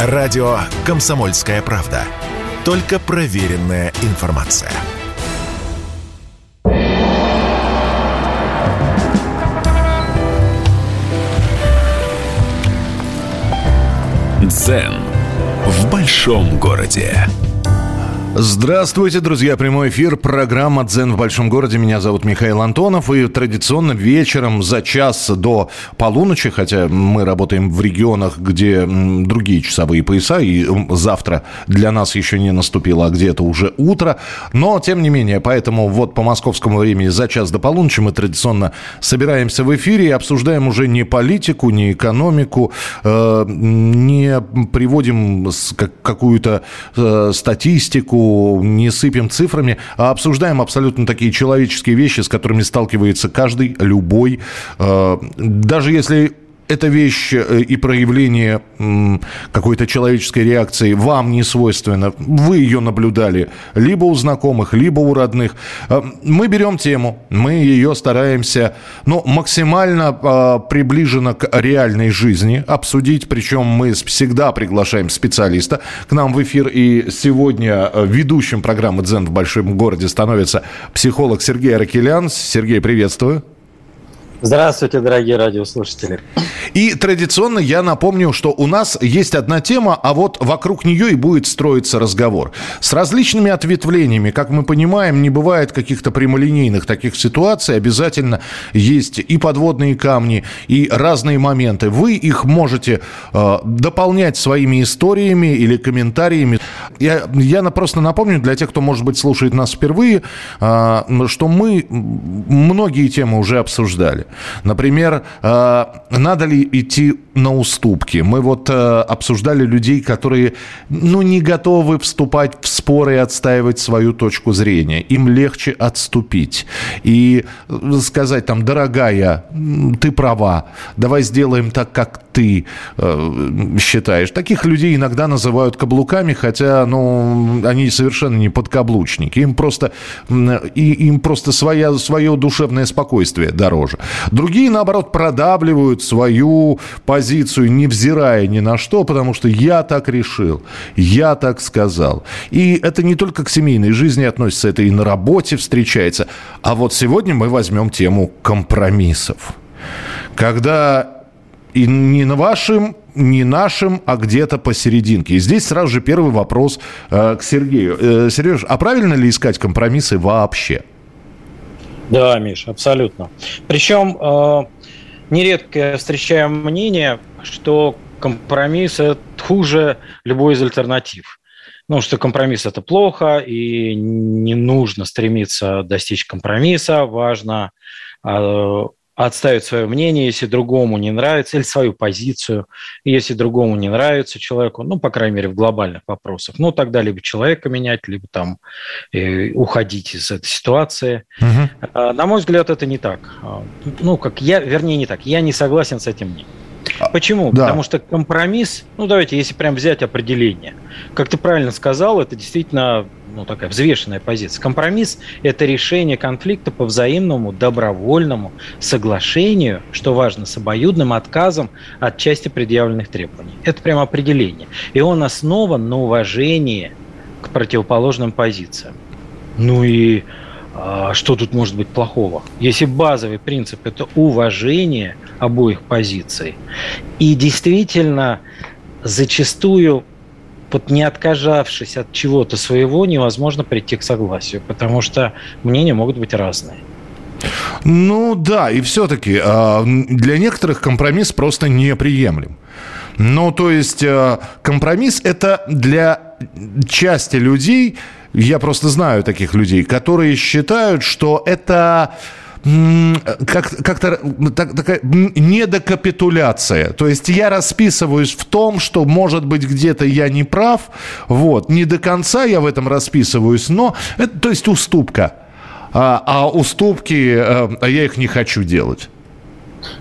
Радио «Комсомольская правда». Только проверенная информация. Дзен в большом городе. Здравствуйте, друзья. Прямой эфир. Программа «Дзен в большом городе». Меня зовут Михаил Антонов. И традиционно вечером за час до полуночи, хотя мы работаем в регионах, где другие часовые пояса, и завтра для нас еще не наступило, а где-то уже утро. Но, тем не менее, поэтому вот по московскому времени за час до полуночи мы традиционно собираемся в эфире и обсуждаем уже не политику, не экономику, э, не приводим какую-то э, статистику, не сыпем цифрами, а обсуждаем абсолютно такие человеческие вещи, с которыми сталкивается каждый, любой. Э, даже если эта вещь э, и проявление какой-то человеческой реакции вам не свойственно. Вы ее наблюдали либо у знакомых, либо у родных. Э, мы берем тему, мы ее стараемся ну, максимально э, приближенно к реальной жизни обсудить. Причем мы всегда приглашаем специалиста к нам в эфир. И сегодня ведущим программы «Дзен в большом городе» становится психолог Сергей Аракелян. Сергей, приветствую. Здравствуйте, дорогие радиослушатели. И традиционно я напомню, что у нас есть одна тема, а вот вокруг нее и будет строиться разговор. С различными ответвлениями, как мы понимаем, не бывает каких-то прямолинейных таких ситуаций. Обязательно есть и подводные камни, и разные моменты. Вы их можете э, дополнять своими историями или комментариями. Я, я просто напомню для тех, кто, может быть, слушает нас впервые, э, что мы многие темы уже обсуждали. Например, э, надо ли идти на уступки? Мы вот э, обсуждали людей, которые ну, не готовы вступать в споры и отстаивать свою точку зрения. Им легче отступить и сказать там, дорогая, ты права, давай сделаем так, как ты э, считаешь. Таких людей иногда называют каблуками, хотя ну, они совершенно не подкаблучники. Им просто, и, им просто своя, свое душевное спокойствие дороже. Другие, наоборот, продавливают свою позицию, невзирая ни на что, потому что я так решил, я так сказал. И это не только к семейной жизни относится, это и на работе встречается. А вот сегодня мы возьмем тему компромиссов. Когда и не на вашем, не нашим, а где-то посерединке. И здесь сразу же первый вопрос э, к Сергею. Э, Сереж, а правильно ли искать компромиссы вообще? Да, Миш, абсолютно. Причем э, нередко встречаю мнение, что компромисс это хуже любой из альтернатив. Ну, что компромисс это плохо, и не нужно стремиться достичь компромисса, важно э, отставить свое мнение, если другому не нравится, или свою позицию, если другому не нравится человеку, ну, по крайней мере, в глобальных вопросах, ну, тогда либо человека менять, либо там э, уходить из этой ситуации. Угу. А, на мой взгляд, это не так. А, ну, как я, вернее, не так. Я не согласен с этим мнением. А, Почему? Да. Потому что компромисс, ну давайте, если прям взять определение, как ты правильно сказал, это действительно ну, такая взвешенная позиция. Компромисс – это решение конфликта по взаимному добровольному соглашению, что важно, с обоюдным отказом от части предъявленных требований. Это прямо определение. И он основан на уважении к противоположным позициям. Ну и а, что тут может быть плохого? Если базовый принцип – это уважение обоих позиций, и действительно зачастую вот не отказавшись от чего-то своего, невозможно прийти к согласию, потому что мнения могут быть разные. Ну да, и все-таки а, для некоторых компромисс просто неприемлем. Ну, то есть э, компромисс это для части людей, я просто знаю таких людей, которые считают, что это как, как-то так, такая недокапитуляция. То есть я расписываюсь в том, что, может быть, где-то я не прав. Вот. Не до конца я в этом расписываюсь, но это, то есть уступка. А, а уступки, а, я их не хочу делать.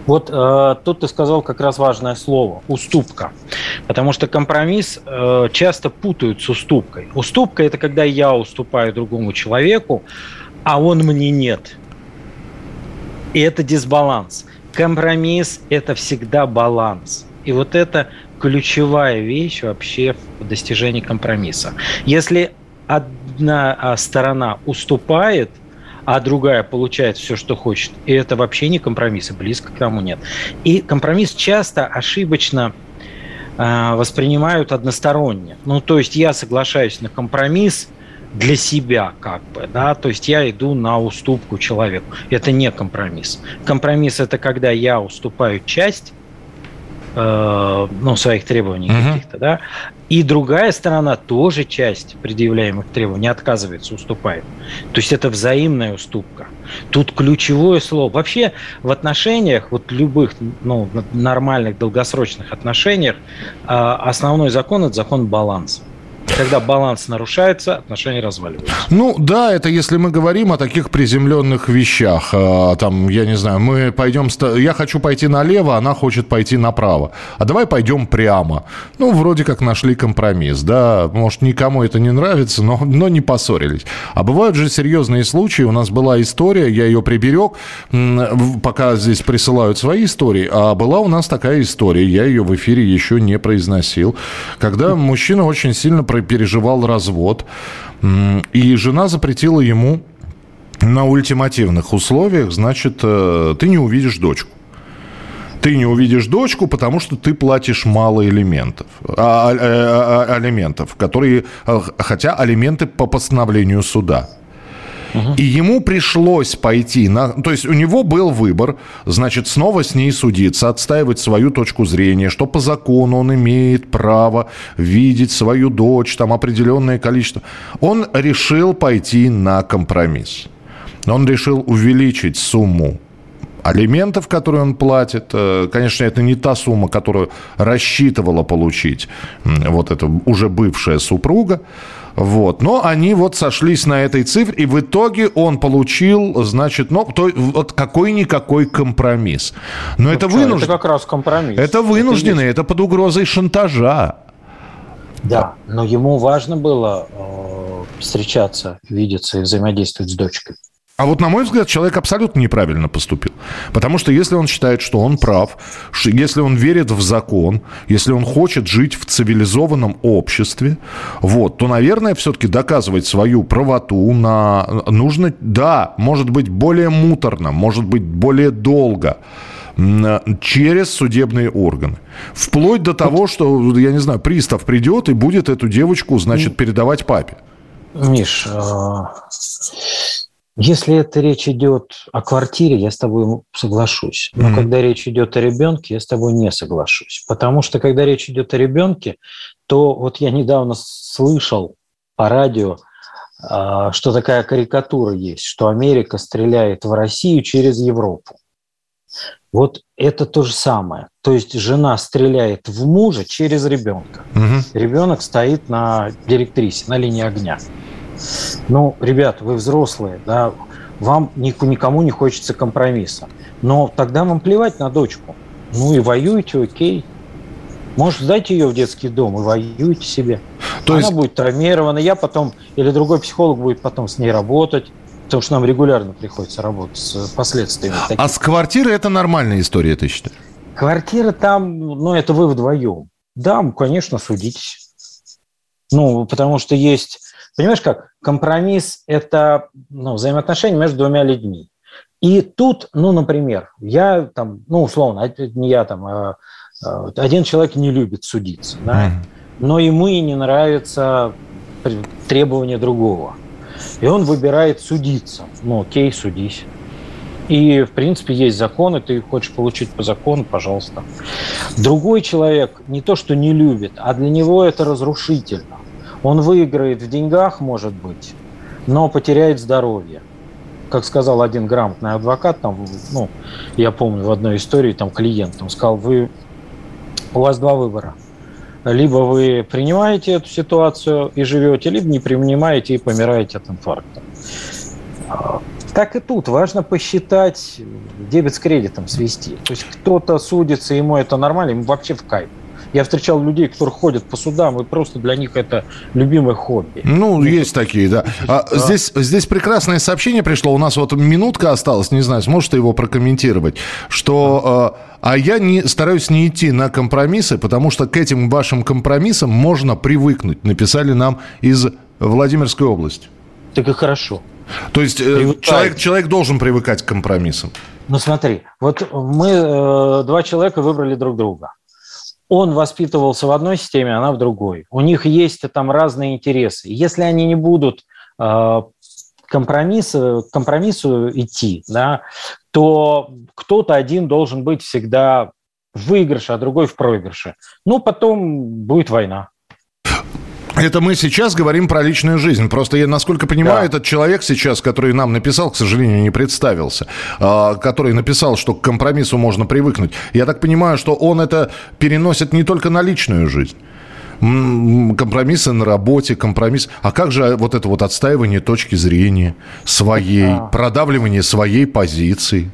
Вот э, тут ты сказал как раз важное слово – уступка. Потому что компромисс э, часто путают с уступкой. Уступка – это когда я уступаю другому человеку, а он мне нет. И это дисбаланс. Компромисс – это всегда баланс. И вот это ключевая вещь вообще в достижении компромисса. Если одна а, сторона уступает, а другая получает все, что хочет, и это вообще не компромисс, и близко к тому нет. И компромисс часто ошибочно э, воспринимают односторонне. Ну, то есть я соглашаюсь на компромисс, для себя как бы, да, то есть я иду на уступку человеку. Это не компромисс. Компромисс это когда я уступаю часть э, ну, своих требований uh-huh. каких-то, да, и другая сторона тоже часть предъявляемых требований отказывается, уступает. То есть это взаимная уступка. Тут ключевое слово. Вообще в отношениях, вот любых ну, нормальных долгосрочных отношениях, э, основной закон – это закон баланса. Когда баланс нарушается, отношения разваливаются. Ну да, это если мы говорим о таких приземленных вещах. А, там, я не знаю, мы пойдем... Я хочу пойти налево, она хочет пойти направо. А давай пойдем прямо. Ну, вроде как нашли компромисс, да. Может, никому это не нравится, но, но не поссорились. А бывают же серьезные случаи. У нас была история, я ее приберег, пока здесь присылают свои истории. А была у нас такая история, я ее в эфире еще не произносил, когда мужчина очень сильно переживал развод, и жена запретила ему на ультимативных условиях, значит, э, ты не увидишь дочку. Ты не увидишь дочку, потому что ты платишь мало элементов, а, а, а, а алиментов, которые, э, хотя алименты по постановлению суда. И ему пришлось пойти на... То есть у него был выбор, значит, снова с ней судиться, отстаивать свою точку зрения, что по закону он имеет право видеть свою дочь, там определенное количество. Он решил пойти на компромисс. Он решил увеличить сумму алиментов, которые он платит. Э, конечно, это не та сумма, которую рассчитывала получить вот эта уже бывшая супруга. Вот. Но они вот сошлись на этой цифре, и в итоге он получил, значит, ну, то, вот какой-никакой компромисс. Но ну, это вынужденный. Это как раз компромисс. Это вынужденный, это, это под угрозой шантажа. Да, но ему важно было э, встречаться, видеться и взаимодействовать с дочкой. А вот, на мой взгляд, человек абсолютно неправильно поступил. Потому что если он считает, что он прав, если он верит в закон, если он хочет жить в цивилизованном обществе, вот, то, наверное, все-таки доказывать свою правоту на... нужно, да, может быть, более муторно, может быть, более долго через судебные органы. Вплоть до того, что, я не знаю, пристав придет и будет эту девочку, значит, передавать папе. Миш, а, если это речь идет о квартире, я с тобой соглашусь. Но mm-hmm. когда речь идет о ребенке, я с тобой не соглашусь. Потому что когда речь идет о ребенке, то вот я недавно слышал по радио, а, что такая карикатура есть, что Америка стреляет в Россию через Европу. Вот это то же самое. То есть жена стреляет в мужа через ребенка. Угу. Ребенок стоит на директрисе, на линии огня. Ну, ребят, вы взрослые, да, вам никому не хочется компромисса. Но тогда вам плевать на дочку. Ну и воюйте, окей. Может, сдайте ее в детский дом и воюйте себе. То Она есть... будет травмирована, я потом, или другой психолог будет потом с ней работать, потому что нам регулярно приходится работать с последствиями. Таких. А с квартиры это нормальная история, ты считаешь? Квартира там, ну, это вы вдвоем. Да, конечно, судитесь. Ну, потому что есть Понимаешь как? Компромисс – это ну, взаимоотношения между двумя людьми. И тут, ну, например, я там, ну, условно, не я там, а, а, один человек не любит судиться, да, но ему и не нравится требования другого. И он выбирает судиться. Ну, окей, судись. И, в принципе, есть законы, ты хочешь получить по закону, пожалуйста. Другой человек не то, что не любит, а для него это разрушительно. Он выиграет в деньгах, может быть, но потеряет здоровье. Как сказал один грамотный адвокат, там, ну, я помню в одной истории, там клиент, он сказал, вы, у вас два выбора. Либо вы принимаете эту ситуацию и живете, либо не принимаете и помираете от инфаркта. Так и тут важно посчитать, дебет с кредитом свести. То есть кто-то судится, ему это нормально, ему вообще в кайф. Я встречал людей, которые ходят по судам, и просто для них это любимое хобби. Ну, ну есть такие, да. А, да. Здесь, здесь прекрасное сообщение пришло. У нас вот минутка осталась, не знаю, сможете его прокомментировать, что... Да. А я не, стараюсь не идти на компромиссы, потому что к этим вашим компромиссам можно привыкнуть, написали нам из Владимирской области. Так и хорошо. То есть э, человек, человек должен привыкать к компромиссам. Ну смотри, вот мы э, два человека выбрали друг друга. Он воспитывался в одной системе, она в другой. У них есть там разные интересы. Если они не будут э, компромиссы, к компромиссу идти, да, то кто-то один должен быть всегда в выигрыше, а другой в проигрыше. Ну, потом будет война. Это мы сейчас говорим про личную жизнь. Просто я, насколько понимаю, да. этот человек сейчас, который нам написал, к сожалению, не представился, а, который написал, что к компромиссу можно привыкнуть. Я так понимаю, что он это переносит не только на личную жизнь компромиссы на работе, компромисс. А как же вот это вот отстаивание точки зрения своей, да. продавливание своей позиции?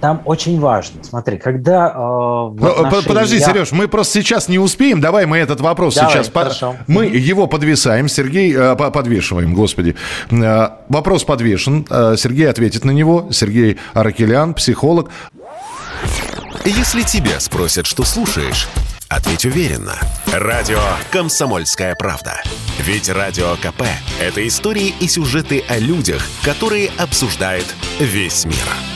Там очень важно. Смотри, когда... Э, Подожди, я... Сереж, мы просто сейчас не успеем. Давай мы этот вопрос Давай, сейчас... Хорошо. Мы его подвисаем, Сергей... Э, подвешиваем, господи. Э, вопрос подвешен. Э, Сергей ответит на него. Сергей Аракелян, психолог. Если тебя спросят, что слушаешь, ответь уверенно. Радио «Комсомольская правда». Ведь Радио КП – это истории и сюжеты о людях, которые обсуждает весь мир.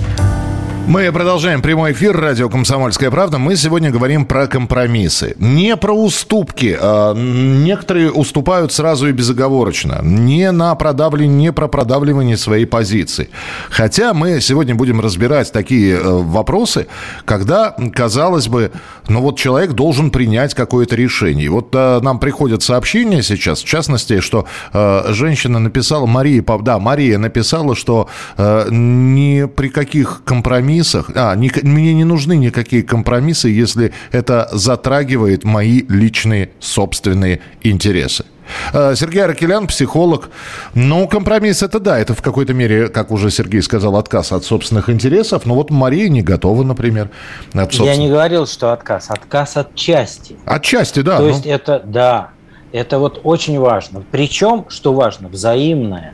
Мы продолжаем прямой эфир радио «Комсомольская правда». Мы сегодня говорим про компромиссы. Не про уступки. А, некоторые уступают сразу и безоговорочно. Не на продавливание, не про продавливание своей позиции. Хотя мы сегодня будем разбирать такие э, вопросы, когда, казалось бы, ну вот человек должен принять какое-то решение. Вот а, нам приходят сообщения сейчас, в частности, что а, женщина написала, Мария, да, Мария написала, что ни при каких компромиссах компромиссах. А, не, мне не нужны никакие компромиссы, если это затрагивает мои личные собственные интересы. А, Сергей Аракелян, психолог. Ну, компромисс это да, это в какой-то мере, как уже Сергей сказал, отказ от собственных интересов. Но вот Мария не готова, например. От собствен... Я не говорил, что отказ. Отказ от части. От части, да. То ну... есть это, да, это вот очень важно. Причем, что важно, взаимное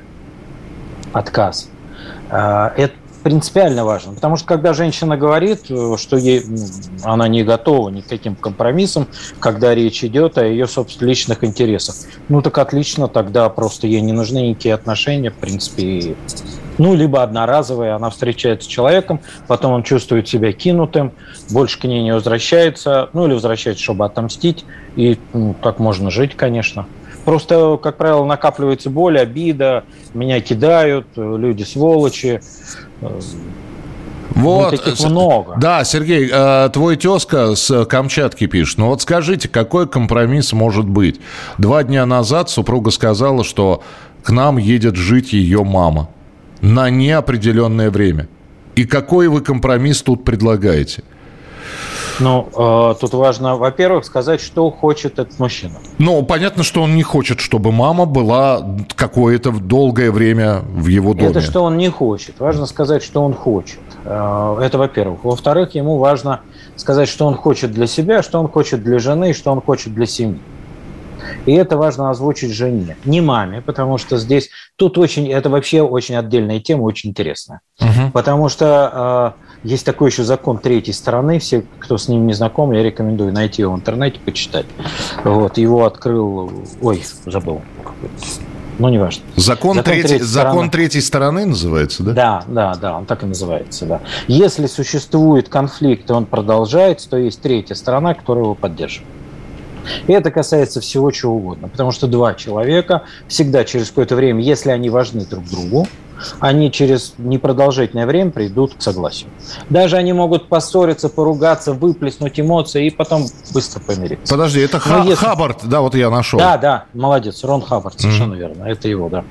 отказ. А, это принципиально важно. Потому что когда женщина говорит, э, что ей, она не готова ни к каким компромиссам, когда речь идет о ее собственных личных интересах, ну так отлично, тогда просто ей не нужны никакие отношения, в принципе, ну, либо одноразовые, она встречается с человеком, потом он чувствует себя кинутым, больше к ней не возвращается, ну, или возвращается, чтобы отомстить, и ну, так можно жить, конечно. Просто, как правило, накапливается боль, обида, меня кидают, люди сволочи. Вот, ну, таких много. Да, Сергей, э, твой тезка с Камчатки пишет. Ну вот скажите, какой компромисс может быть? Два дня назад супруга сказала, что к нам едет жить ее мама на неопределенное время. И какой вы компромисс тут предлагаете? Ну, э, тут важно, во-первых, сказать, что хочет этот мужчина. Ну, понятно, что он не хочет, чтобы мама была какое-то долгое время в его доме. Это что он не хочет. Важно сказать, что он хочет. Э, это во-первых. Во-вторых, ему важно сказать, что он хочет для себя, что он хочет для жены, что он хочет для семьи. И это важно озвучить жене, не маме, потому что здесь тут очень, это вообще очень отдельная тема, очень интересная. Угу. Потому что э, есть такой еще закон третьей стороны. Все, кто с ним не знаком, я рекомендую найти его в интернете, почитать. Вот, его открыл... Ой, забыл. Ну, неважно. Закон, закон, третий, третьей, закон стороны. третьей стороны называется, да? Да, да, да, он так и называется, да. Если существует конфликт, и он продолжается, то есть третья сторона, которая его поддерживает. И это касается всего чего угодно, потому что два человека всегда через какое-то время, если они важны друг другу, они через непродолжительное время придут к согласию. Даже они могут поссориться, поругаться, выплеснуть эмоции и потом быстро помириться. Подожди, это Ха- если... Хаббард, да, вот я нашел. Да, да, молодец, Рон Хаббард, совершенно mm-hmm. верно, это его, да.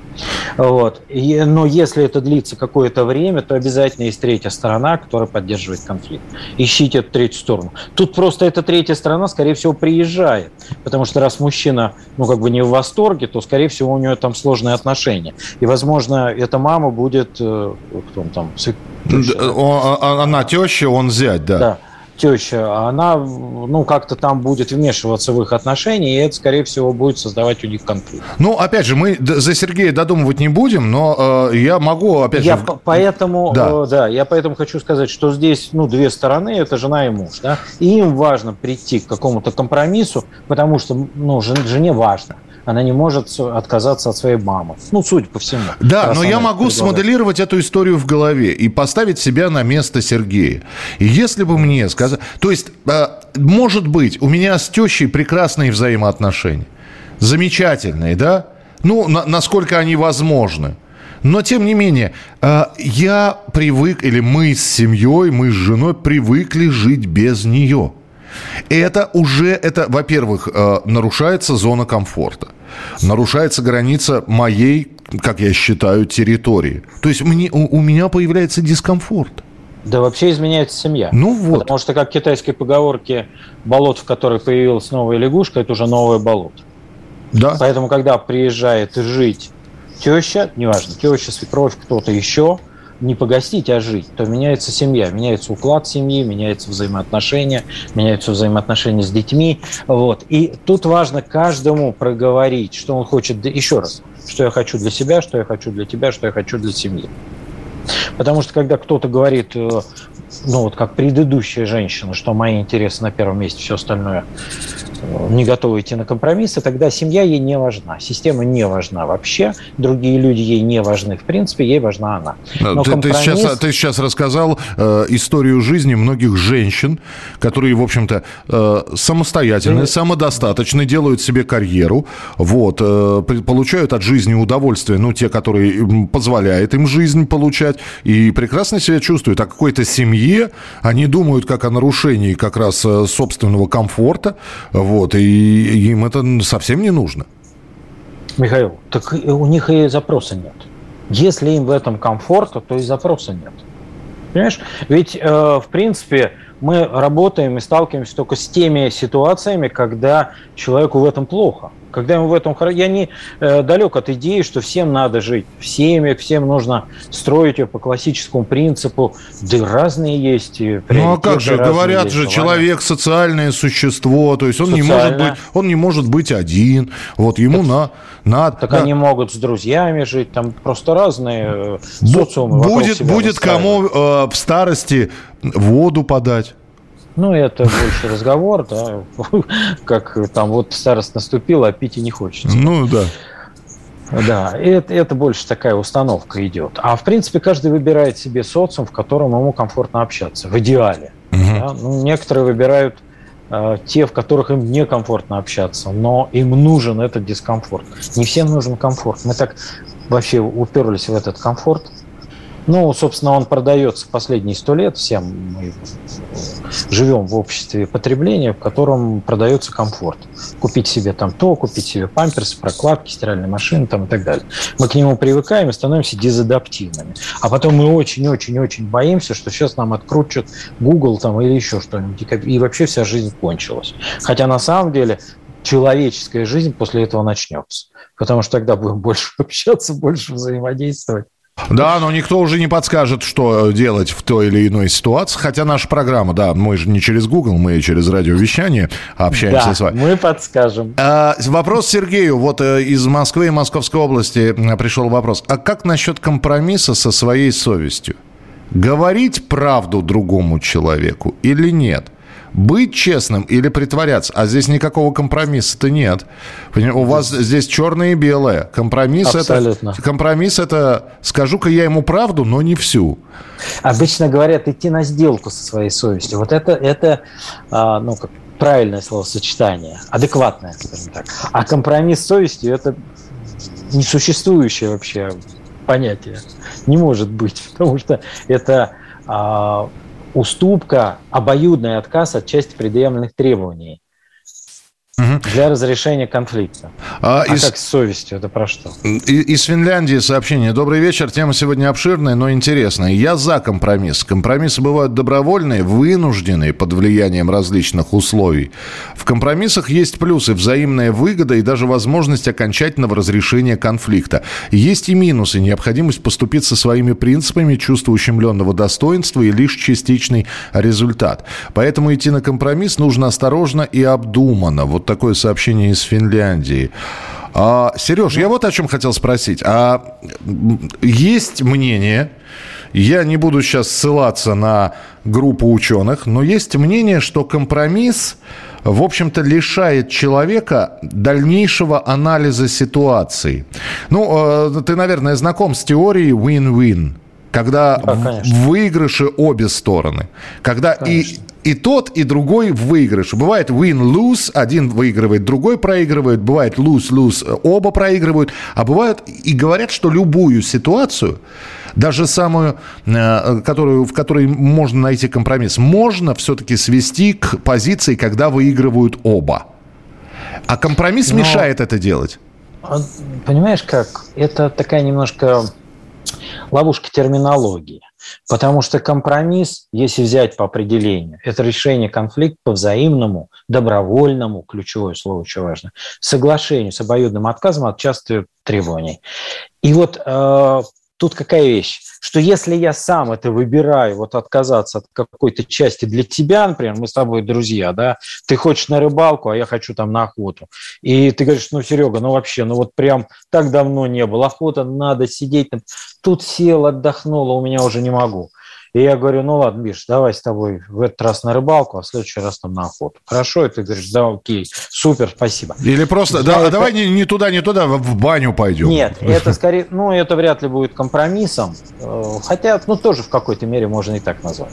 Вот. И, но если это длится какое-то время, то обязательно есть третья сторона, которая поддерживает конфликт. Ищите эту третью сторону. Тут просто эта третья сторона, скорее всего, приезжает, потому что раз мужчина, ну, как бы не в восторге, то, скорее всего, у него там сложные отношения. И, возможно, эта мама будет, э, кто он там, а, а, она теща, он зять, да. Да теща, она, ну, как-то там будет вмешиваться в их отношения, и это, скорее всего, будет создавать у них конфликт. Ну, опять же, мы за Сергея додумывать не будем, но э, я могу, опять я же... поэтому, да. Э, да, я поэтому хочу сказать, что здесь, ну, две стороны, это жена и муж, да, и им важно прийти к какому-то компромиссу, потому что, ну, жене важно она не может отказаться от своей мамы. Ну, судя по всему. Да, но я могу смоделировать эту историю в голове и поставить себя на место Сергея. И если бы мне сказать... То есть, а, может быть, у меня с тещей прекрасные взаимоотношения. Замечательные, да? Ну, на, насколько они возможны. Но, тем не менее, а, я привык, или мы с семьей, мы с женой привыкли жить без нее. Это уже, это, во-первых, а, нарушается зона комфорта нарушается граница моей, как я считаю, территории. То есть мне, у, у меня появляется дискомфорт. Да вообще изменяется семья. Ну вот. Потому что, как в китайской поговорке, болот, в которой появилась новая лягушка, это уже новое болото. Да. Поэтому, когда приезжает жить теща, неважно, теща, свекровь, кто-то еще, не погостить, а жить, то меняется семья, меняется уклад семьи, меняются взаимоотношения, меняются взаимоотношения с детьми. Вот. И тут важно каждому проговорить, что он хочет, еще раз, что я хочу для себя, что я хочу для тебя, что я хочу для семьи. Потому что когда кто-то говорит, э, ну вот как предыдущая женщина, что мои интересы на первом месте, все остальное не готова идти на компромиссы, тогда семья ей не важна, система не важна вообще, другие люди ей не важны, в принципе, ей важна она. Но ты, компромисс... ты, сейчас, ты сейчас рассказал э, историю жизни многих женщин, которые, в общем-то, э, самостоятельные, ты... самодостаточные, делают себе карьеру, вот, э, получают от жизни удовольствие, ну, те, которые позволяют им жизнь получать, и прекрасно себя чувствуют. О какой-то семье они думают как о нарушении как раз э, собственного комфорта, вот, и им это совсем не нужно. Михаил, так у них и запроса нет. Если им в этом комфорта, то и запроса нет. Понимаешь? Ведь, э, в принципе, мы работаем и сталкиваемся только с теми ситуациями, когда человеку в этом плохо. Когда ему в этом. Я не э, далек от идеи, что всем надо жить в семьях, всем нужно строить ее по классическому принципу. Да разные есть. Ну а как же, говорят же, человек социальное существо, то есть он не может быть, он не может быть один. Вот ему так, на, надо. Так да. они могут с друзьями жить, там просто разные э, социумы. Будет, будет кому э, в старости воду подать. Ну, это больше разговор, да, как там вот старость наступила, а пить и не хочется. Ну, да. Да, это, это больше такая установка идет. А в принципе каждый выбирает себе социум, в котором ему комфортно общаться, в идеале. Угу. Да? Ну, некоторые выбирают э, те, в которых им некомфортно общаться, но им нужен этот дискомфорт. Не всем нужен комфорт. Мы так вообще уперлись в этот комфорт, ну, собственно, он продается последние сто лет всем. Мы живем в обществе потребления, в котором продается комфорт. Купить себе там то, купить себе памперсы, прокладки, стиральные машины там, и так далее. Мы к нему привыкаем и становимся дезадаптивными. А потом мы очень-очень-очень боимся, что сейчас нам открутят Google там, или еще что-нибудь. И вообще вся жизнь кончилась. Хотя на самом деле человеческая жизнь после этого начнется. Потому что тогда будем больше общаться, больше взаимодействовать. Да, но никто уже не подскажет, что делать в той или иной ситуации. Хотя наша программа, да, мы же не через Google, мы через радиовещание общаемся да, с вами. мы подскажем. А, вопрос Сергею. Вот э, из Москвы и Московской области пришел вопрос. А как насчет компромисса со своей совестью? Говорить правду другому человеку или нет? Быть честным или притворяться. А здесь никакого компромисса-то нет. У вас здесь черное и белое. Компромисс Абсолютно. это, компромисс это скажу-ка я ему правду, но не всю. Обычно говорят идти на сделку со своей совестью. Вот это, это а, ну, как правильное словосочетание, адекватное, скажем так. А компромисс с совестью это несуществующее вообще понятие. Не может быть, потому что это а, уступка, обоюдный отказ от части предъявленных требований для разрешения конфликта. А, а из... как с совестью? Это про что? Из Финляндии сообщение. Добрый вечер. Тема сегодня обширная, но интересная. Я за компромисс. Компромиссы бывают добровольные, вынужденные под влиянием различных условий. В компромиссах есть плюсы, взаимная выгода и даже возможность окончательного разрешения конфликта. Есть и минусы, необходимость поступить со своими принципами, чувство ущемленного достоинства и лишь частичный результат. Поэтому идти на компромисс нужно осторожно и обдуманно. Вот такое сообщение из Финляндии. А, Сереж, я вот о чем хотел спросить. А есть мнение, я не буду сейчас ссылаться на группу ученых, но есть мнение, что компромисс, в общем-то, лишает человека дальнейшего анализа ситуации. Ну, э, ты, наверное, знаком с теорией win-win когда да, в выигрыше обе стороны. Когда и, и тот, и другой в выигрыше. Бывает win-lose, один выигрывает, другой проигрывает. Бывает lose-lose, оба проигрывают. А бывает и говорят, что любую ситуацию, даже самую, э, которую, в которой можно найти компромисс, можно все-таки свести к позиции, когда выигрывают оба. А компромисс Но... мешает это делать. Понимаешь как? Это такая немножко ловушка терминологии. Потому что компромисс, если взять по определению, это решение конфликта по взаимному, добровольному, ключевое слово очень важно, соглашению с обоюдным отказом от частых требований. И вот э, тут какая вещь, что если я сам это выбираю, вот отказаться от какой-то части для тебя, например, мы с тобой друзья, да, ты хочешь на рыбалку, а я хочу там на охоту. И ты говоришь, ну, Серега, ну вообще, ну вот прям так давно не было, охота, надо сидеть, тут сел, отдохнула, у меня уже не могу. И я говорю, ну ладно, Миш, давай с тобой в этот раз на рыбалку, а в следующий раз там на охоту. Хорошо, и ты говоришь, да, окей, супер, спасибо. Или просто, да, это... давай не, не туда, не туда, в баню пойдем. Нет, это скорее, ну, это вряд ли будет компромиссом, э, хотя, ну, тоже в какой-то мере можно и так назвать.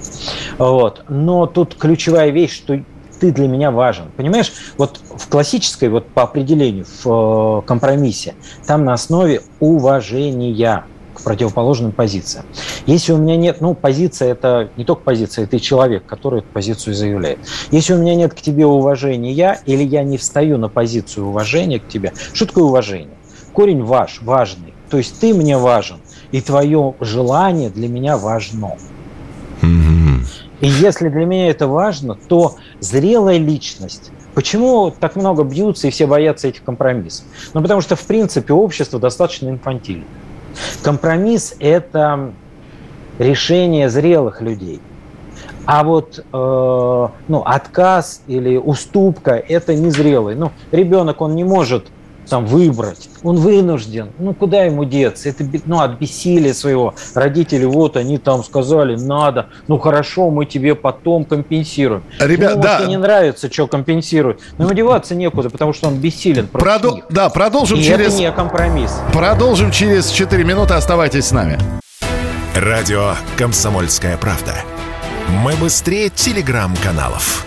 Вот. Но тут ключевая вещь, что ты для меня важен. Понимаешь, вот в классической, вот по определению, в э, компромиссе, там на основе уважения противоположным позициям. Если у меня нет, ну, позиция это не только позиция, это и человек, который эту позицию заявляет. Если у меня нет к тебе уважения, или я не встаю на позицию уважения к тебе, что такое уважение? Корень ваш, важный. То есть ты мне важен, и твое желание для меня важно. И если для меня это важно, то зрелая личность Почему так много бьются и все боятся этих компромиссов? Ну, потому что, в принципе, общество достаточно инфантильно. Компромисс – это решение зрелых людей. А вот э, ну, отказ или уступка – это незрелый. Ну, ребенок, он не может там выбрать. Он вынужден. Ну, куда ему деться? Это ну, от бессилия своего. Родители, вот они там сказали, надо. Ну, хорошо, мы тебе потом компенсируем. Ребят, ну, да. Не нравится, что компенсируют. Но ему деваться некуда, потому что он бессилен Продол... них. Да, продолжим И через... это не компромисс. Продолжим через 4 минуты. Оставайтесь с нами. Радио «Комсомольская правда». Мы быстрее телеграм-каналов.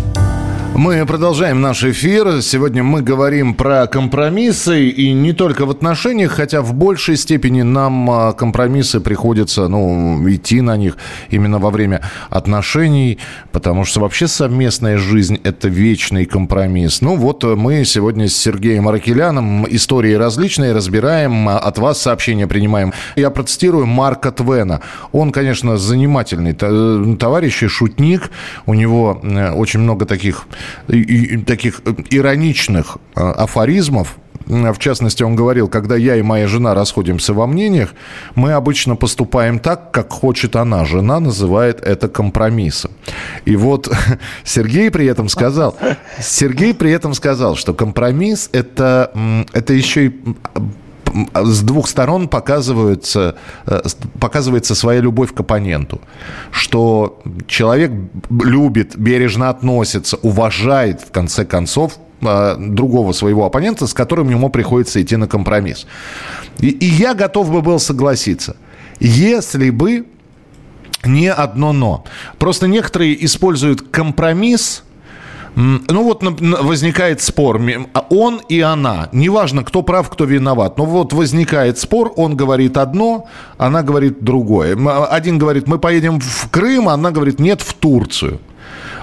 Мы продолжаем наш эфир. Сегодня мы говорим про компромиссы и не только в отношениях, хотя в большей степени нам а, компромиссы приходится ну, идти на них именно во время отношений, потому что вообще совместная жизнь – это вечный компромисс. Ну вот мы сегодня с Сергеем Аракеляном истории различные разбираем, а, от вас сообщения принимаем. Я процитирую Марка Твена. Он, конечно, занимательный товарищ и шутник. У него э, очень много таких таких э, ироничных э, афоризмов, в частности, он говорил, когда я и моя жена расходимся во мнениях, мы обычно поступаем так, как хочет она. Жена называет это компромиссом. И вот Сергей при этом сказал, Сергей при этом сказал, что компромисс это, это еще и с двух сторон показывается, э, показывается своя любовь к оппоненту. Что человек любит, бережно относится, уважает, в конце концов, э, другого своего оппонента, с которым ему приходится идти на компромисс. И, и я готов бы был согласиться. Если бы не одно но. Просто некоторые используют компромисс ну вот возникает спор. А он и она. Неважно, кто прав, кто виноват. Но вот возникает спор, он говорит одно, она говорит другое. Один говорит, мы поедем в Крым, а она говорит, нет, в Турцию.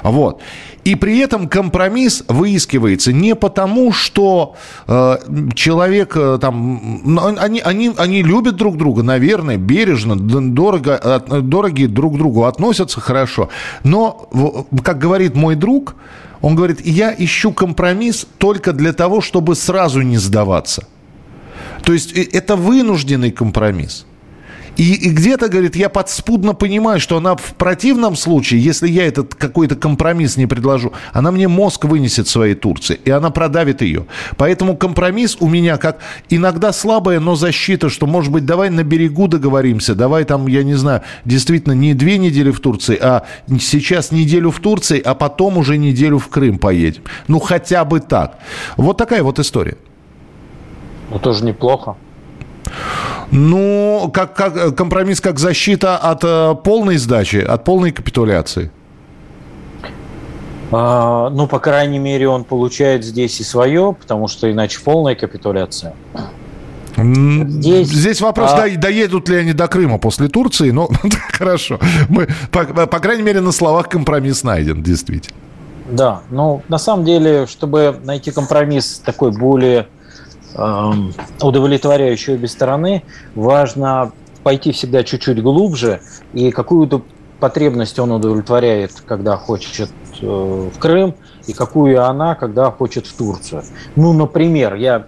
Вот. И при этом компромисс выискивается не потому, что э, человек э, там... Они, они, они любят друг друга, наверное, бережно, дорого, э, дороги друг другу относятся хорошо. Но, как говорит мой друг, он говорит, я ищу компромисс только для того, чтобы сразу не сдаваться. То есть э, это вынужденный компромисс. И, и где-то, говорит, я подспудно понимаю, что она в противном случае, если я этот какой-то компромисс не предложу, она мне мозг вынесет своей Турции, и она продавит ее. Поэтому компромисс у меня как иногда слабая, но защита, что, может быть, давай на берегу договоримся, давай там, я не знаю, действительно не две недели в Турции, а сейчас неделю в Турции, а потом уже неделю в Крым поедем. Ну, хотя бы так. Вот такая вот история. Ну, тоже неплохо. Ну, как, как компромисс, как защита от э, полной сдачи, от полной капитуляции. А, ну, по крайней мере, он получает здесь и свое, потому что иначе полная капитуляция. Здесь, Здесь вопрос, а... доедут ли они до Крыма после Турции, но хорошо. Мы, по, по крайней мере, на словах компромисс найден, действительно. Да, ну, на самом деле, чтобы найти компромисс такой более Удовлетворяющий обе стороны, важно пойти всегда чуть-чуть глубже, и какую-то потребность он удовлетворяет, когда хочет э, в Крым, и какую она, когда хочет в Турцию. Ну, например, я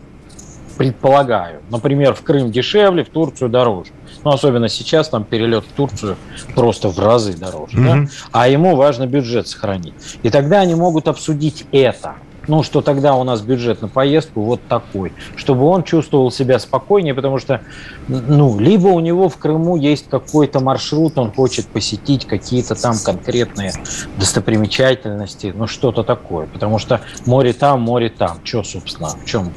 предполагаю, например, в Крым дешевле, в Турцию дороже. Ну, особенно сейчас там перелет в Турцию просто в разы дороже. Mm-hmm. Да? А ему важно бюджет сохранить. И тогда они могут обсудить это – ну, что тогда у нас бюджет на поездку вот такой, чтобы он чувствовал себя спокойнее, потому что, ну, либо у него в Крыму есть какой-то маршрут, он хочет посетить какие-то там конкретные достопримечательности, ну, что-то такое, потому что море там, море там, что, собственно, в чем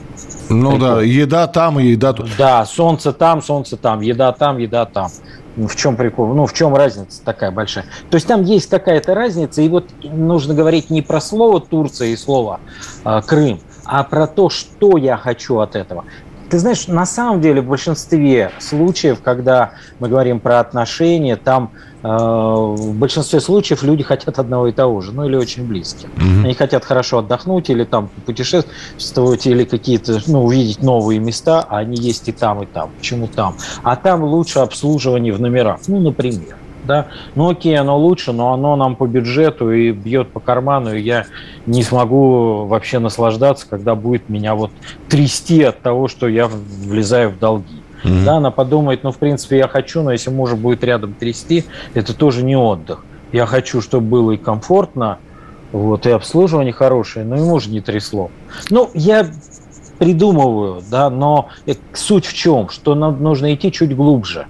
ну прикол? да, еда там и еда тут. Да, солнце там, солнце там, еда там, еда там. В чем прикол? Ну, в чем разница такая большая? То есть там есть какая-то разница, и вот нужно говорить не про слово Турция и слово э, Крым, а про то, что я хочу от этого. Ты знаешь, на самом деле в большинстве случаев, когда мы говорим про отношения, там в большинстве случаев люди хотят одного и того же, ну или очень близких. Mm-hmm. Они хотят хорошо отдохнуть или там путешествовать, или какие-то, ну, увидеть новые места, а они есть и там, и там. Почему там? А там лучше обслуживание в номерах, ну, например да, ну окей, оно лучше, но оно нам по бюджету и бьет по карману, и я не смогу вообще наслаждаться, когда будет меня вот трясти от того, что я влезаю в долги. Mm-hmm. Да, она подумает, ну, в принципе, я хочу, но если мужа будет рядом трясти, это тоже не отдых. Я хочу, чтобы было и комфортно, вот, и обслуживание хорошее, но и мужа не трясло. Ну, я придумываю, да, но суть в чем, что нам нужно идти чуть глубже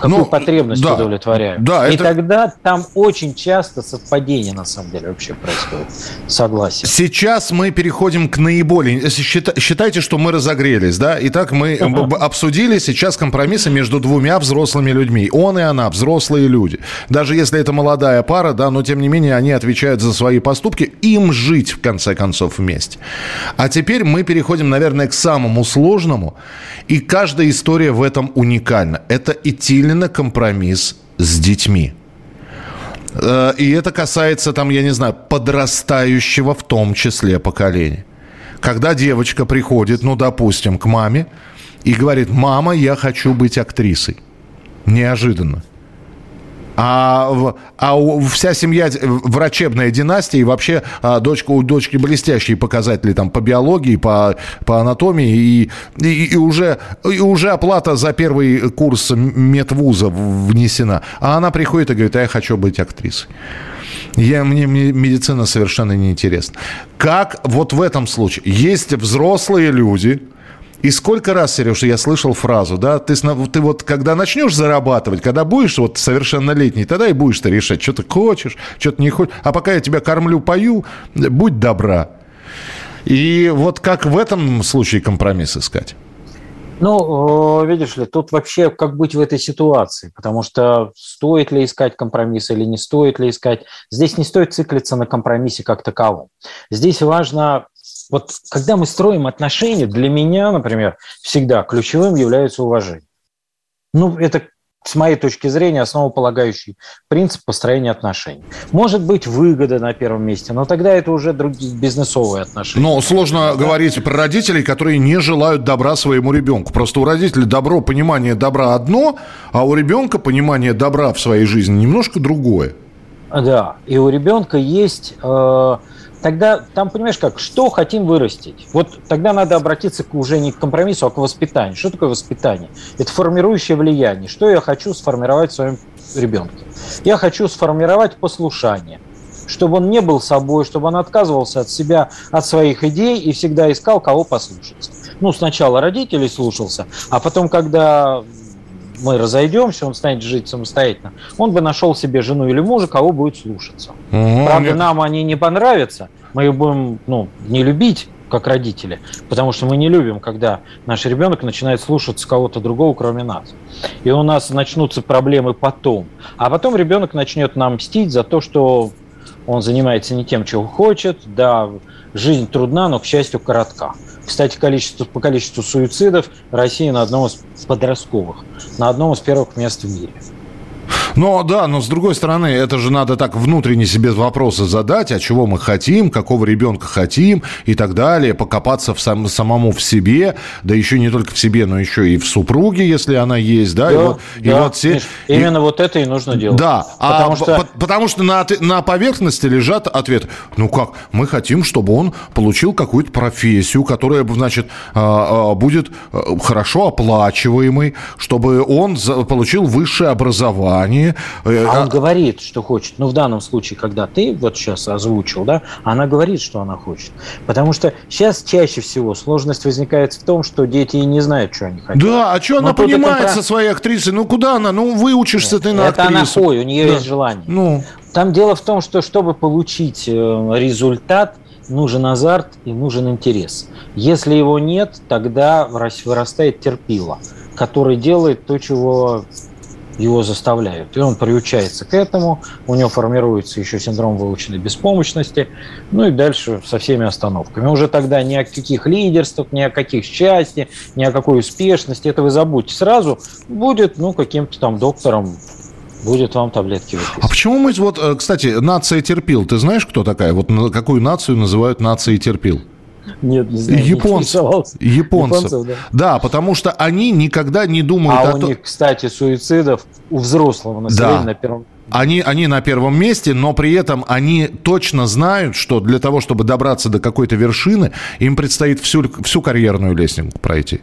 какую ну, потребность да, удовлетворяем. Да, и это... тогда там очень часто совпадение, на самом деле, вообще происходит. Согласен. Сейчас мы переходим к наиболее... Считайте, что мы разогрелись, да? Итак, мы обсудили сейчас компромиссы между двумя взрослыми людьми. Он и она, взрослые люди. Даже если это молодая пара, да, но тем не менее они отвечают за свои поступки. Им жить, в конце концов, вместе. А теперь мы переходим, наверное, к самому сложному. И каждая история в этом уникальна. Это идти на компромисс с детьми. Э, и это касается, там, я не знаю, подрастающего в том числе поколения. Когда девочка приходит, ну, допустим, к маме и говорит, мама, я хочу быть актрисой. Неожиданно. А, а вся семья врачебная династия, и вообще а, дочка, у дочки блестящие показатели там по биологии, по, по анатомии, и, и, и, уже, и уже оплата за первый курс медвуза внесена. А она приходит и говорит, а я хочу быть актрисой. Я, мне, мне медицина совершенно не интересна. Как вот в этом случае? Есть взрослые люди, и сколько раз, Сереж, я слышал фразу, да, ты, ты вот когда начнешь зарабатывать, когда будешь вот совершеннолетний, тогда и будешь ты решать, что ты хочешь, что ты не хочешь. А пока я тебя кормлю, пою, будь добра. И вот как в этом случае компромисс искать? Ну, видишь ли, тут вообще как быть в этой ситуации, потому что стоит ли искать компромисс или не стоит ли искать. Здесь не стоит циклиться на компромиссе как таковом. Здесь важно, вот когда мы строим отношения, для меня, например, всегда ключевым является уважение. Ну, это с моей точки зрения, основополагающий принцип построения отношений. Может быть, выгода на первом месте, но тогда это уже другие бизнесовые отношения. Но сложно да? говорить про родителей, которые не желают добра своему ребенку. Просто у родителей добро, понимание добра одно, а у ребенка понимание добра в своей жизни немножко другое. Да, и у ребенка есть... Э, тогда там, понимаешь как, что хотим вырастить? Вот тогда надо обратиться к, уже не к компромиссу, а к воспитанию. Что такое воспитание? Это формирующее влияние. Что я хочу сформировать в своем ребенке? Я хочу сформировать послушание чтобы он не был собой, чтобы он отказывался от себя, от своих идей и всегда искал, кого послушаться. Ну, сначала родителей слушался, а потом, когда мы разойдемся, он станет жить самостоятельно, он бы нашел себе жену или мужа, кого будет слушаться. Угу, Правда, нет. нам они не понравятся, мы их будем ну, не любить, как родители, потому что мы не любим, когда наш ребенок начинает слушаться кого-то другого, кроме нас. И у нас начнутся проблемы потом. А потом ребенок начнет нам мстить за то, что он занимается не тем, чего хочет. Да, жизнь трудна, но, к счастью, коротка. Кстати, количество, по количеству суицидов Россия на одном из подростковых, на одном из первых мест в мире. Но да, но с другой стороны, это же надо так внутренне себе вопросы задать, а чего мы хотим, какого ребенка хотим и так далее, покопаться в сам, самому в себе, да еще не только в себе, но еще и в супруге, если она есть, да, да и вот, да, и вот все... Миш, именно и... вот это и нужно делать. Да, а потому а, что, по, потому что на, на поверхности лежат ответы. Ну как, мы хотим, чтобы он получил какую-то профессию, которая, значит, а, а, будет хорошо оплачиваемой, чтобы он получил высшее образование, Э, а он а говорит, что хочет. Ну, в данном случае, когда ты вот сейчас озвучил, да, она говорит, что она хочет. Потому что сейчас чаще всего сложность возникает в том, что дети и не знают, что они хотят. Да, а что она понимает это... со своей актрисой? Ну, куда она? Ну, выучишься Нет, ты на это актрису. Это она хой, у нее да. есть желание. Ну. Там дело в том, что чтобы получить э, результат, нужен азарт и нужен интерес. Если его нет, тогда вырастает терпило, который делает то, чего его заставляют. И он приучается к этому, у него формируется еще синдром выученной беспомощности, ну и дальше со всеми остановками. Уже тогда ни о каких лидерствах, ни о каких счастье, ни о какой успешности, это вы забудьте. Сразу будет, ну, каким-то там доктором будет вам таблетки выписывать. А почему мы, вот, э, кстати, нация терпил, ты знаешь, кто такая? Вот какую нацию называют нацией терпил? Нет, не знаю. Японцев. Японцев. Японцев да. да, потому что они никогда не думают а о том... у них, кстати, суицидов у взрослого населения да. на первом они, они на первом месте, но при этом они точно знают, что для того, чтобы добраться до какой-то вершины, им предстоит всю, всю карьерную лестницу пройти.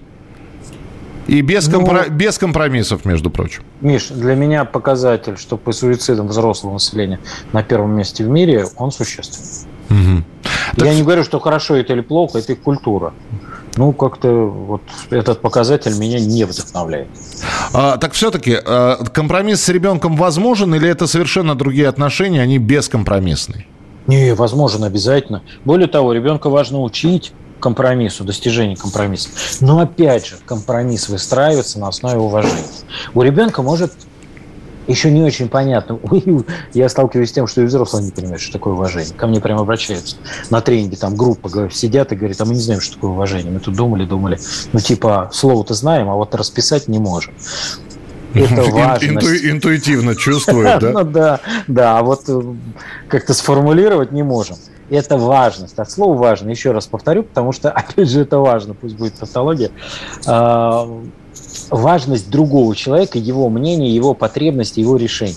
И без, ну, компро... без компромиссов, между прочим. Миш, для меня показатель, что по суицидам взрослого населения на первом месте в мире, он существенный. Угу. Я так... не говорю, что хорошо это или плохо, это их культура. Ну, как-то вот этот показатель меня не вдохновляет. А, так все-таки а, компромисс с ребенком возможен или это совершенно другие отношения, они бескомпромиссные? Не, возможен обязательно. Более того, ребенка важно учить компромиссу, достижению компромисса. Но опять же, компромисс выстраивается на основе уважения. У ребенка может еще не очень понятно. Я сталкиваюсь с тем, что и взрослые не понимают, что такое уважение. Ко мне прямо обращаются на тренинге, там группа сидят и говорят, а мы не знаем, что такое уважение. Мы тут думали, думали, ну типа слово-то знаем, а вот расписать не можем. Это важно. Инту, интуитивно чувствует, да? Ну да, да, а вот э, как-то сформулировать не можем. Это важность. От слова важно, еще раз повторю, потому что, опять же, это важно, пусть будет тавтология а, важность другого человека, его мнения, его потребности, его решений.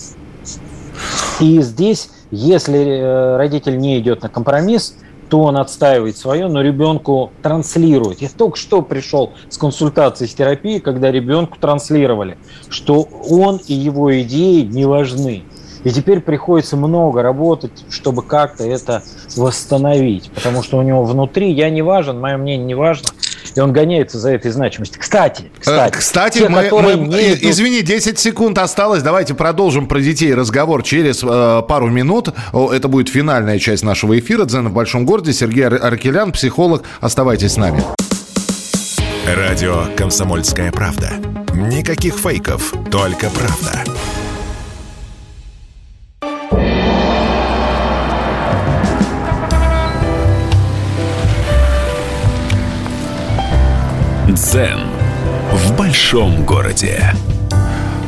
И здесь, если э, родитель не идет на компромисс, то он отстаивает свое, но ребенку транслирует. Я только что пришел с консультацией с терапией, когда ребенку транслировали, что он и его идеи не важны. И теперь приходится много работать, чтобы как-то это восстановить, потому что у него внутри я не важен, мое мнение не важно, и он гоняется за этой значимостью. Кстати, э, кстати, кстати те, мы, мы, не идут... извини, 10 секунд осталось. Давайте продолжим про детей разговор через э, пару минут. Это будет финальная часть нашего эфира. Дзен в большом городе. Сергей Аркелян, психолог. Оставайтесь с нами. Радио «Комсомольская правда». Никаких фейков, только правда. Дзен в большом городе.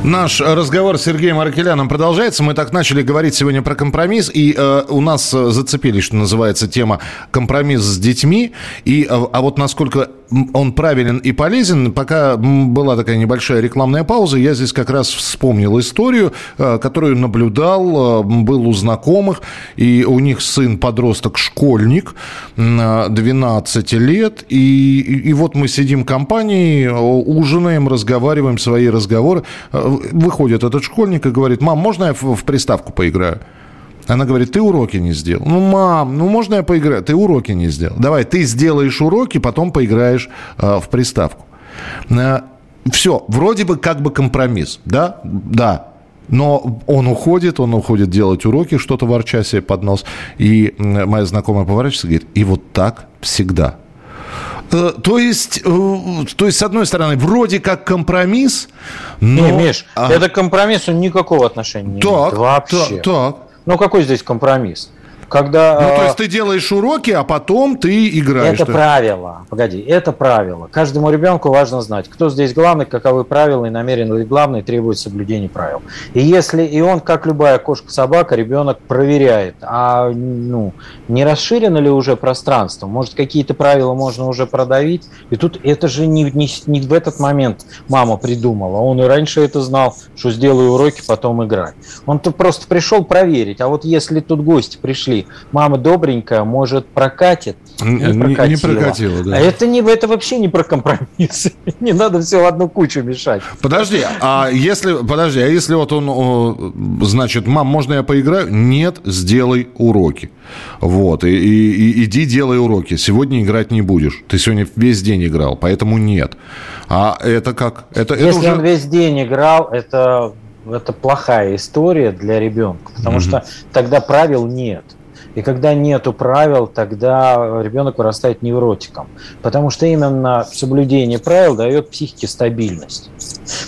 Наш разговор с Сергеем Аркеляном продолжается. Мы так начали говорить сегодня про компромисс, и э, у нас э, зацепились, что называется, тема компромисс с детьми. И, э, а вот насколько он правилен и полезен. Пока была такая небольшая рекламная пауза, я здесь как раз вспомнил историю, э, которую наблюдал, э, был у знакомых, и у них сын подросток, школьник, 12 лет, и, и вот мы сидим в компании, ужинаем, разговариваем свои разговоры. Э, выходит этот школьник и говорит, мам, можно я в приставку поиграю? Она говорит, ты уроки не сделал. Ну, мам, ну можно я поиграю? Ты уроки не сделал. Давай, ты сделаешь уроки, потом поиграешь э, в приставку. Э, все, вроде бы как бы компромисс, да? Да. Но он уходит, он уходит делать уроки, что-то ворча себе под нос. И моя знакомая поворачивается и говорит, и вот так всегда. Э, то есть, э, то есть, с одной стороны, вроде как компромисс, но... Не, Миш, а... это компромиссу никакого отношения не так, имеет. Вообще. Так, так. Ну, какой здесь компромисс? Когда... Ну, то есть ты делаешь уроки, а потом ты играешь. Это правило. Погоди, это правило. Каждому ребенку важно знать, кто здесь главный, каковы правила, и намерен ли главный требует соблюдения правил. И если и он, как любая кошка-собака, ребенок проверяет, а ну, не расширено ли уже пространство, может, какие-то правила можно уже продавить. И тут это же не, не, не в этот момент мама придумала. Он и раньше это знал, что сделаю уроки, потом играй. Он тут просто пришел проверить. А вот если тут гости пришли, мама добренькая, может, прокатит. Не, не, не прокатила, да. А это, не, это вообще не про компромисс. не надо все в одну кучу мешать. Подожди, а если, подожди, а если вот он, значит, мам, можно я поиграю? Нет, сделай уроки. Вот, и, и, и иди делай уроки. Сегодня играть не будешь. Ты сегодня весь день играл, поэтому нет. А это как? Это, Если это уже... он весь день играл, это, это плохая история для ребенка, потому mm-hmm. что тогда правил нет. И когда нету правил, тогда ребенок вырастает невротиком. Потому что именно соблюдение правил дает психике стабильность.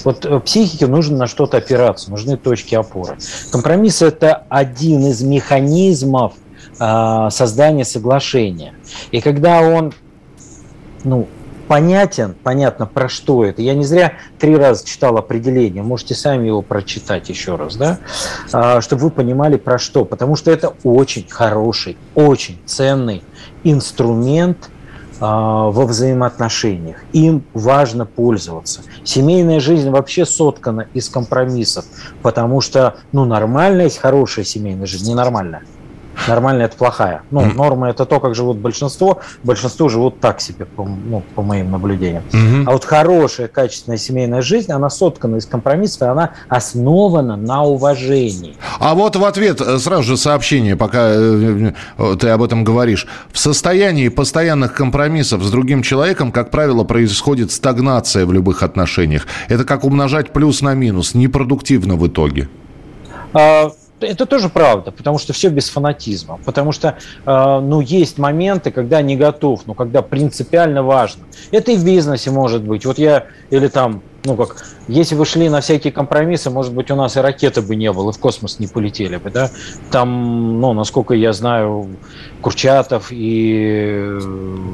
Вот э, психике нужно на что-то опираться, нужны точки опоры. Компромисс – это один из механизмов а, создания соглашения. И когда он ну, понятен, понятно про что это. Я не зря три раза читал определение, можете сами его прочитать еще раз, да, а, чтобы вы понимали про что. Потому что это очень хороший, очень ценный инструмент а, во взаимоотношениях. Им важно пользоваться. Семейная жизнь вообще соткана из компромиссов, потому что, ну, нормальная хорошая семейная жизнь, ненормальная – Нормальная – это плохая. Ну, mm. норма – это то, как живут большинство. Большинство живут так себе, по, ну, по моим наблюдениям. Mm-hmm. А вот хорошая, качественная семейная жизнь, она соткана из компромиссов, и она основана на уважении. А вот в ответ э, сразу же сообщение, пока э, э, ты об этом говоришь. В состоянии постоянных компромиссов с другим человеком, как правило, происходит стагнация в любых отношениях. Это как умножать плюс на минус, непродуктивно в итоге. А, это тоже правда, потому что все без фанатизма. Потому что, э, ну, есть моменты, когда не готов, но когда принципиально важно. Это и в бизнесе может быть. Вот я, или там, ну как, если вы шли на всякие компромиссы, может быть, у нас и ракеты бы не было, и в космос не полетели бы, да? Там, ну, насколько я знаю, Курчатов и...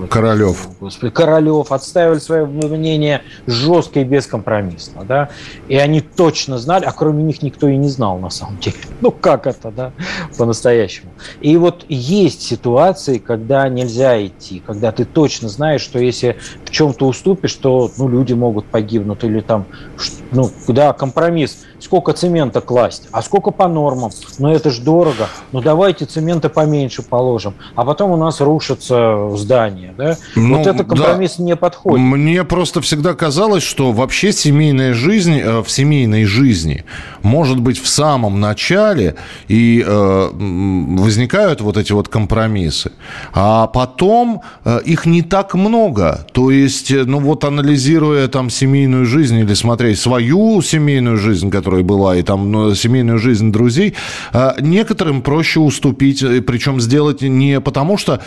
Королев. Господи, Королев отстаивали свое мнение жестко и бескомпромиссно, да? И они точно знали, а кроме них никто и не знал на самом деле. Ну, как это, да, по-настоящему. И вот есть ситуации, когда нельзя идти, когда ты точно знаешь, что если в чем-то уступишь, то, ну, люди могут погибнуть или там ну, да, компромисс. Сколько цемента класть, а сколько по нормам. Но это же дорого. Ну, давайте цемента поменьше положим. А потом у нас рушится здание. Да? Ну, вот это компромисс да. не подходит. Мне просто всегда казалось, что вообще семейная жизнь э, в семейной жизни может быть в самом начале и э, возникают вот эти вот компромиссы. А потом э, их не так много. То есть, э, ну вот анализируя там семейную жизнь, жизнь или смотреть свою семейную жизнь, которая была, и там ну, семейную жизнь друзей, а, некоторым проще уступить, причем сделать не потому, что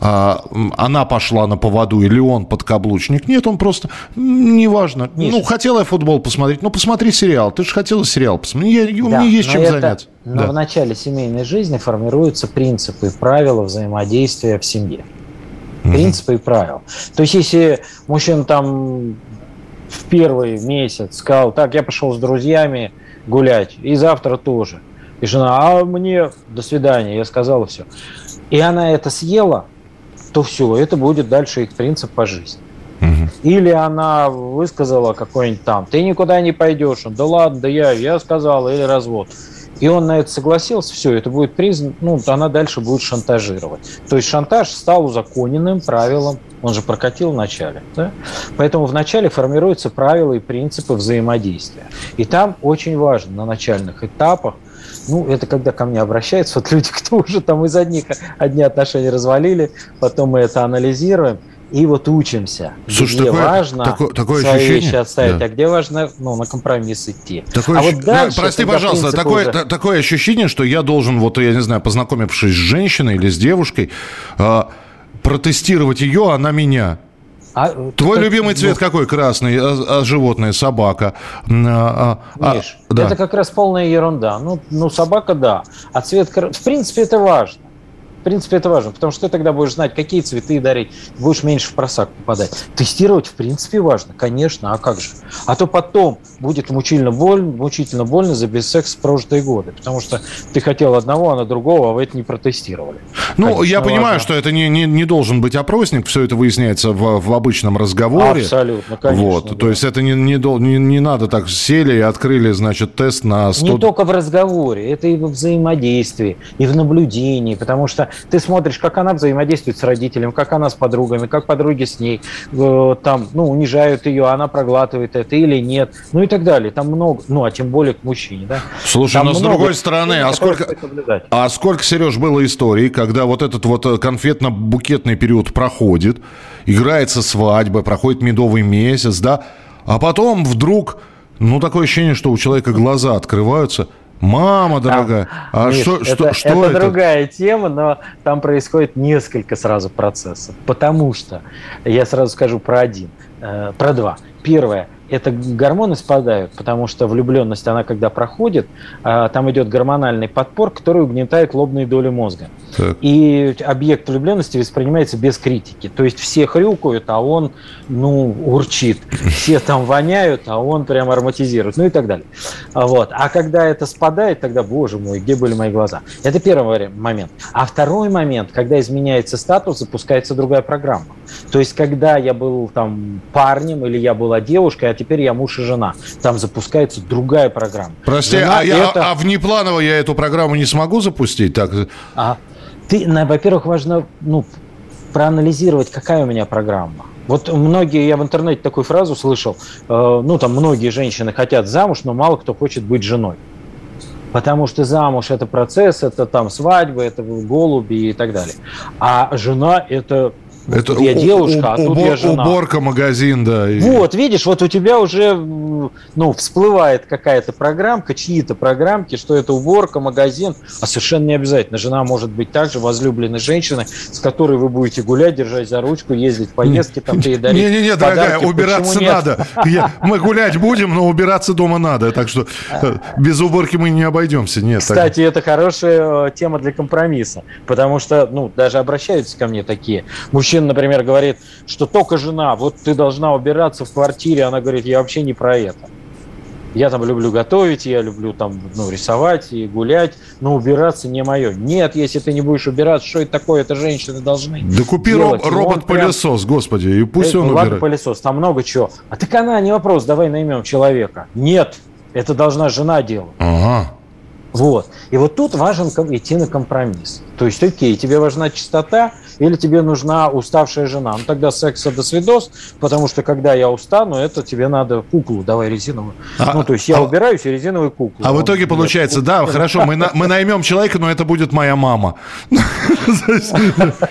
а, она пошла на поводу или он подкаблучник. Нет, он просто, неважно. Миш, ну, хотела я футбол посмотреть, ну, посмотри сериал. Ты же хотела сериал посмотреть. Я, у да, меня есть чем это, заняться. Но да. в начале семейной жизни формируются принципы и правила взаимодействия в семье. Принципы mm-hmm. и правила. То есть, если мужчина там в первый месяц сказал, так, я пошел с друзьями гулять, и завтра тоже. И жена, а мне до свидания, я сказала все. И она это съела, то все, это будет дальше их принцип по жизни. Или она высказала какой-нибудь там, ты никуда не пойдешь, да ладно, да я, я сказала, или развод. И он на это согласился, все, это будет признан, ну, она дальше будет шантажировать. То есть шантаж стал узаконенным правилом, он же прокатил в начале. Да? Поэтому в начале формируются правила и принципы взаимодействия. И там очень важно на начальных этапах ну, это когда ко мне обращаются вот люди, кто уже там из одних одни отношения развалили, потом мы это анализируем, и вот учимся. Слушай, где такое, важно такое, такое свои ощущение, вещи отставить, да. а где важно ну, на компромисс идти. Такое а ощ... вот дальше, да, прости, пожалуйста, такое, уже... такое ощущение, что я должен, вот я не знаю, познакомившись с женщиной или с девушкой, э, протестировать ее, она меня. А, Твой как, любимый цвет ну, какой? Красный, а, а животное, собака. А, а, Миш, а, да. это как раз полная ерунда. Ну, ну, собака, да. А цвет, в принципе, это важно. В принципе, это важно, потому что ты тогда будешь знать, какие цветы дарить, будешь меньше в просак попадать. Тестировать, в принципе, важно, конечно, а как же? А то потом будет мучительно больно, мучительно больно за без секса прожитые годы, потому что ты хотел одного, а на другого, а вы это не протестировали. Ну, конечно, я понимаю, важно. что это не, не, не должен быть опросник, все это выясняется в, в обычном разговоре. Абсолютно, конечно. Вот, да. То есть это не, не, не, не надо так сели и открыли, значит, тест на 100... Не только в разговоре, это и во взаимодействии, и в наблюдении, потому что ты смотришь, как она взаимодействует с родителем, как она с подругами, как подруги с ней, э, там, ну, унижают ее, она проглатывает это или нет, ну и так далее. Там много, ну, а тем более к мужчине, да. Слушай, там но с другой стороны, а сколько, а сколько, Сереж, было историй, когда вот этот вот э, конфетно-букетный период проходит, играется свадьба, проходит медовый месяц, да, а потом вдруг, ну, такое ощущение, что у человека глаза открываются – Мама дорогая, а, Миш, что, это, что, что это? Это другая тема, но там происходит несколько сразу процессов. Потому что, я сразу скажу про один, э, про два. Первое, это гормоны спадают, потому что влюбленность, она когда проходит, а, там идет гормональный подпор, который угнетает лобные доли мозга. Так. И объект влюбленности воспринимается без критики. То есть все хрюкают, а он, ну, урчит. Все там воняют, а он прям ароматизирует. Ну и так далее. Вот. А когда это спадает, тогда, боже мой, где были мои глаза? Это первый момент. А второй момент, когда изменяется статус, запускается другая программа. То есть, когда я был там парнем или я была девушкой, а теперь я муж и жена. Там запускается другая программа. Прости, жена а, я, это... а внепланово я эту программу не смогу запустить? Так... А, ты, во-первых, важно ну, проанализировать, какая у меня программа. Вот многие, я в интернете такую фразу слышал, э, ну там многие женщины хотят замуж, но мало кто хочет быть женой. Потому что замуж это процесс, это там свадьба, это голуби и так далее. А жена это вот это я девушка, а тут убор, я жена. Уборка, магазин, да. Вот, видишь, вот у тебя уже ну, всплывает какая-то программка, чьи-то программки, что это уборка, магазин, а совершенно не обязательно. Жена может быть также возлюбленной женщиной, с которой вы будете гулять, держать за ручку, ездить в поездки, там передарить Не-не-не, дорогая, убираться надо. Мы гулять будем, но убираться дома надо. Так что э, без уборки мы не обойдемся. Нет. Кстати, это хорошая э, тема для компромисса, потому что, ну, даже обращаются ко мне такие. Мужчина, например, говорит, что только жена, вот ты должна убираться в квартире, она говорит, я вообще не про это. Я там люблю готовить, я люблю там ну, рисовать и гулять, но убираться не мое. Нет, если ты не будешь убираться, что это такое? Это женщины должны. Да купи делать. робот-пылесос, прям... господи, и пусть это, он убирает. Ладно, пылесос, там много чего. А так она не вопрос, давай наймем человека. Нет, это должна жена делать. Ага. Вот. И вот тут важен идти на компромисс. То есть, окей, тебе важна чистота, или тебе нужна уставшая жена. Ну тогда секса до свидос, потому что когда я устану, это тебе надо куклу, давай резиновую. А, ну то есть я а, убираюсь и резиновую куклу. А в итоге получается, да, хорошо, мы, на, мы наймем человека, но это будет моя мама.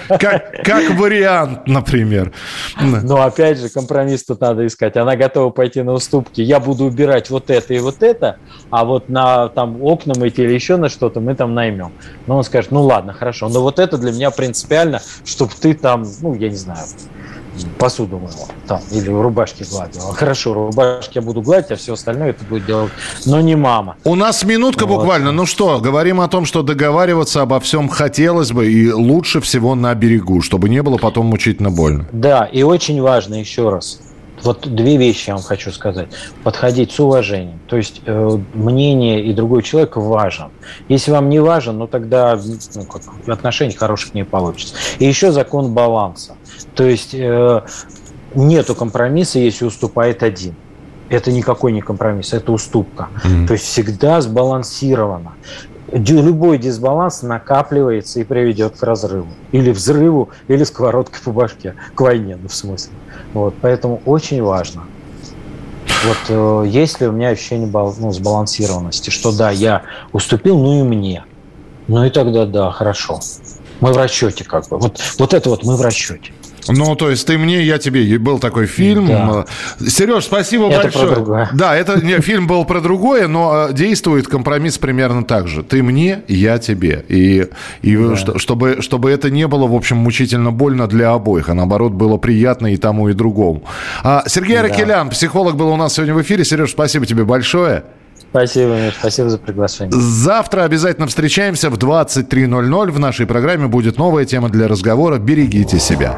Как, как вариант, например. Но опять же, компромисс тут надо искать. Она готова пойти на уступки. Я буду убирать вот это и вот это, а вот на там окна мыть или еще на что-то мы там наймем. Но он скажет, ну ладно, хорошо, но вот это для меня принципиально, чтобы ты там, ну, я не знаю, посуду мыла там, или рубашки гладила. Хорошо, рубашки я буду гладить, а все остальное это будет делать, но не мама. У нас минутка вот. буквально. Ну что, говорим о том, что договариваться обо всем хотелось бы и лучше всего на берегу, чтобы не было потом мучительно больно. Да, и очень важно еще раз, вот две вещи я вам хочу сказать. Подходить с уважением. То есть э, мнение и другой человек важен. Если вам не важен, ну тогда ну, как, отношений хороших не получится. И еще закон баланса. То есть э, нету компромисса, если уступает один. Это никакой не компромисс, это уступка. Mm-hmm. То есть всегда сбалансировано любой дисбаланс накапливается и приведет к разрыву. Или взрыву, или сковородкой по башке. К войне, ну, в смысле. Вот, поэтому очень важно. Вот э, есть ли у меня ощущение ну, сбалансированности, что да, я уступил, ну и мне. Ну и тогда да, хорошо. Мы в расчете как бы. Вот, вот это вот мы в расчете. Ну, то есть ты мне, я тебе. Был такой фильм. Да. Сереж, спасибо это большое. Про другое. Да, это не, фильм был про другое, но э, действует компромисс примерно так же. Ты мне, я тебе. И, и да. что, чтобы, чтобы это не было, в общем, мучительно больно для обоих, а наоборот было приятно и тому, и другому. А, Сергей да. Ракелян, психолог, был у нас сегодня в эфире. Сереж, спасибо тебе большое. Спасибо, Миш, спасибо за приглашение. Завтра обязательно встречаемся в 23.00. В нашей программе будет новая тема для разговора. Берегите себя.